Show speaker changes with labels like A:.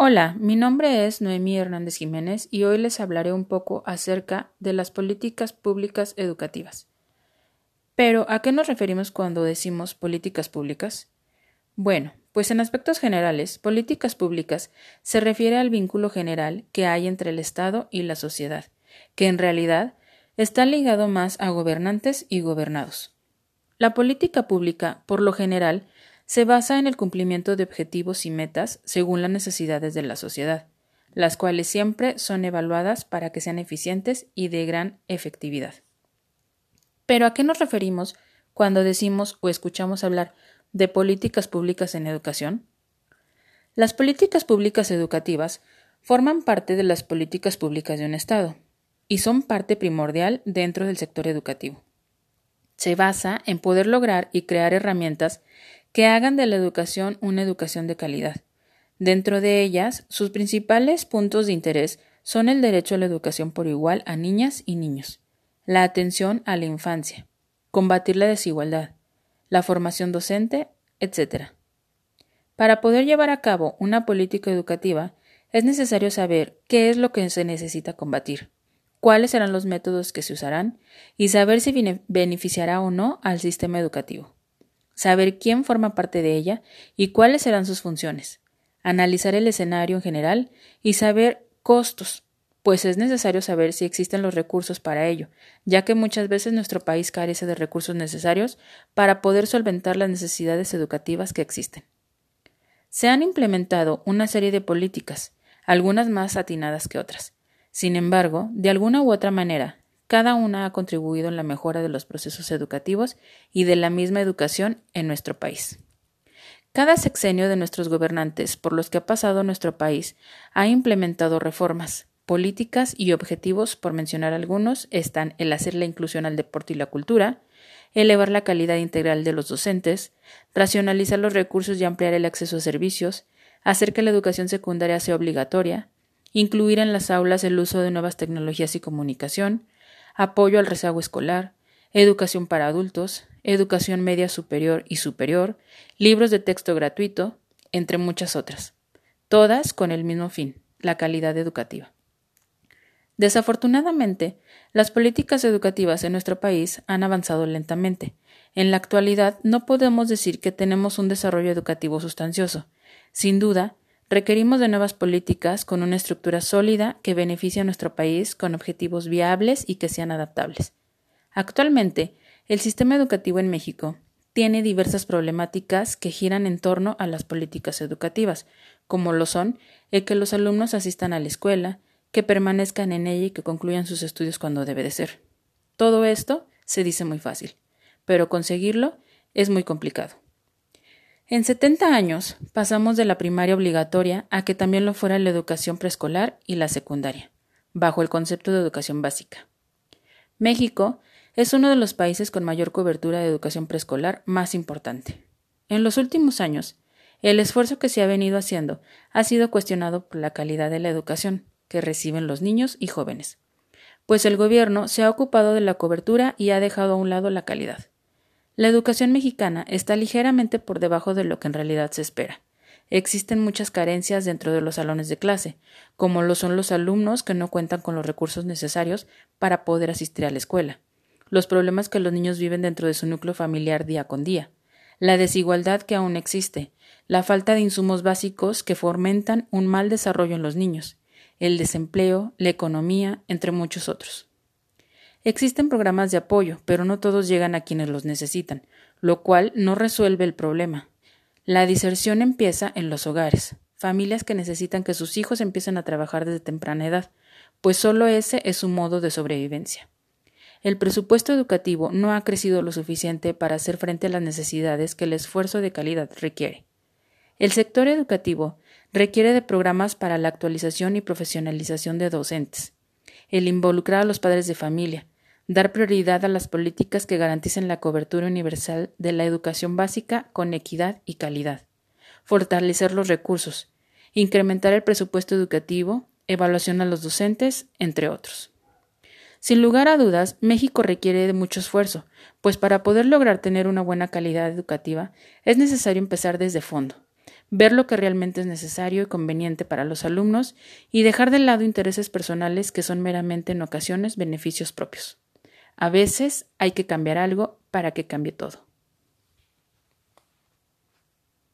A: Hola, mi nombre es Noemí Hernández Jiménez y hoy les hablaré un poco acerca de las políticas públicas educativas. Pero, ¿a qué nos referimos cuando decimos políticas públicas? Bueno, pues en aspectos generales, políticas públicas se refiere al vínculo general que hay entre el Estado y la sociedad, que en realidad está ligado más a gobernantes y gobernados. La política pública, por lo general, se basa en el cumplimiento de objetivos y metas según las necesidades de la sociedad, las cuales siempre son evaluadas para que sean eficientes y de gran efectividad. Pero ¿a qué nos referimos cuando decimos o escuchamos hablar de políticas públicas en educación? Las políticas públicas educativas forman parte de las políticas públicas de un Estado y son parte primordial dentro del sector educativo. Se basa en poder lograr y crear herramientas que hagan de la educación una educación de calidad. Dentro de ellas, sus principales puntos de interés son el derecho a la educación por igual a niñas y niños, la atención a la infancia, combatir la desigualdad, la formación docente, etc. Para poder llevar a cabo una política educativa, es necesario saber qué es lo que se necesita combatir, cuáles serán los métodos que se usarán y saber si beneficiará o no al sistema educativo saber quién forma parte de ella y cuáles serán sus funciones, analizar el escenario en general y saber costos, pues es necesario saber si existen los recursos para ello, ya que muchas veces nuestro país carece de recursos necesarios para poder solventar las necesidades educativas que existen. Se han implementado una serie de políticas, algunas más atinadas que otras. Sin embargo, de alguna u otra manera, cada una ha contribuido en la mejora de los procesos educativos y de la misma educación en nuestro país. Cada sexenio de nuestros gobernantes por los que ha pasado nuestro país ha implementado reformas, políticas y objetivos, por mencionar algunos, están el hacer la inclusión al deporte y la cultura, elevar la calidad integral de los docentes, racionalizar los recursos y ampliar el acceso a servicios, hacer que la educación secundaria sea obligatoria, incluir en las aulas el uso de nuevas tecnologías y comunicación, apoyo al rezago escolar, educación para adultos, educación media superior y superior, libros de texto gratuito, entre muchas otras, todas con el mismo fin, la calidad educativa. Desafortunadamente, las políticas educativas en nuestro país han avanzado lentamente. En la actualidad no podemos decir que tenemos un desarrollo educativo sustancioso. Sin duda, Requerimos de nuevas políticas con una estructura sólida que beneficie a nuestro país con objetivos viables y que sean adaptables. Actualmente, el sistema educativo en México tiene diversas problemáticas que giran en torno a las políticas educativas, como lo son el que los alumnos asistan a la escuela, que permanezcan en ella y que concluyan sus estudios cuando debe de ser. Todo esto se dice muy fácil, pero conseguirlo es muy complicado. En 70 años pasamos de la primaria obligatoria a que también lo fuera la educación preescolar y la secundaria, bajo el concepto de educación básica. México es uno de los países con mayor cobertura de educación preescolar más importante. En los últimos años, el esfuerzo que se ha venido haciendo ha sido cuestionado por la calidad de la educación que reciben los niños y jóvenes, pues el gobierno se ha ocupado de la cobertura y ha dejado a un lado la calidad. La educación mexicana está ligeramente por debajo de lo que en realidad se espera. Existen muchas carencias dentro de los salones de clase, como lo son los alumnos que no cuentan con los recursos necesarios para poder asistir a la escuela, los problemas que los niños viven dentro de su núcleo familiar día con día, la desigualdad que aún existe, la falta de insumos básicos que fomentan un mal desarrollo en los niños, el desempleo, la economía, entre muchos otros. Existen programas de apoyo, pero no todos llegan a quienes los necesitan, lo cual no resuelve el problema. La diserción empieza en los hogares, familias que necesitan que sus hijos empiecen a trabajar desde temprana edad, pues solo ese es su modo de sobrevivencia. El presupuesto educativo no ha crecido lo suficiente para hacer frente a las necesidades que el esfuerzo de calidad requiere. El sector educativo requiere de programas para la actualización y profesionalización de docentes, el involucrar a los padres de familia, dar prioridad a las políticas que garanticen la cobertura universal de la educación básica con equidad y calidad, fortalecer los recursos, incrementar el presupuesto educativo, evaluación a los docentes, entre otros. Sin lugar a dudas, México requiere de mucho esfuerzo, pues para poder lograr tener una buena calidad educativa es necesario empezar desde fondo, ver lo que realmente es necesario y conveniente para los alumnos y dejar de lado intereses personales que son meramente en ocasiones beneficios propios. A veces hay que cambiar algo para que cambie todo.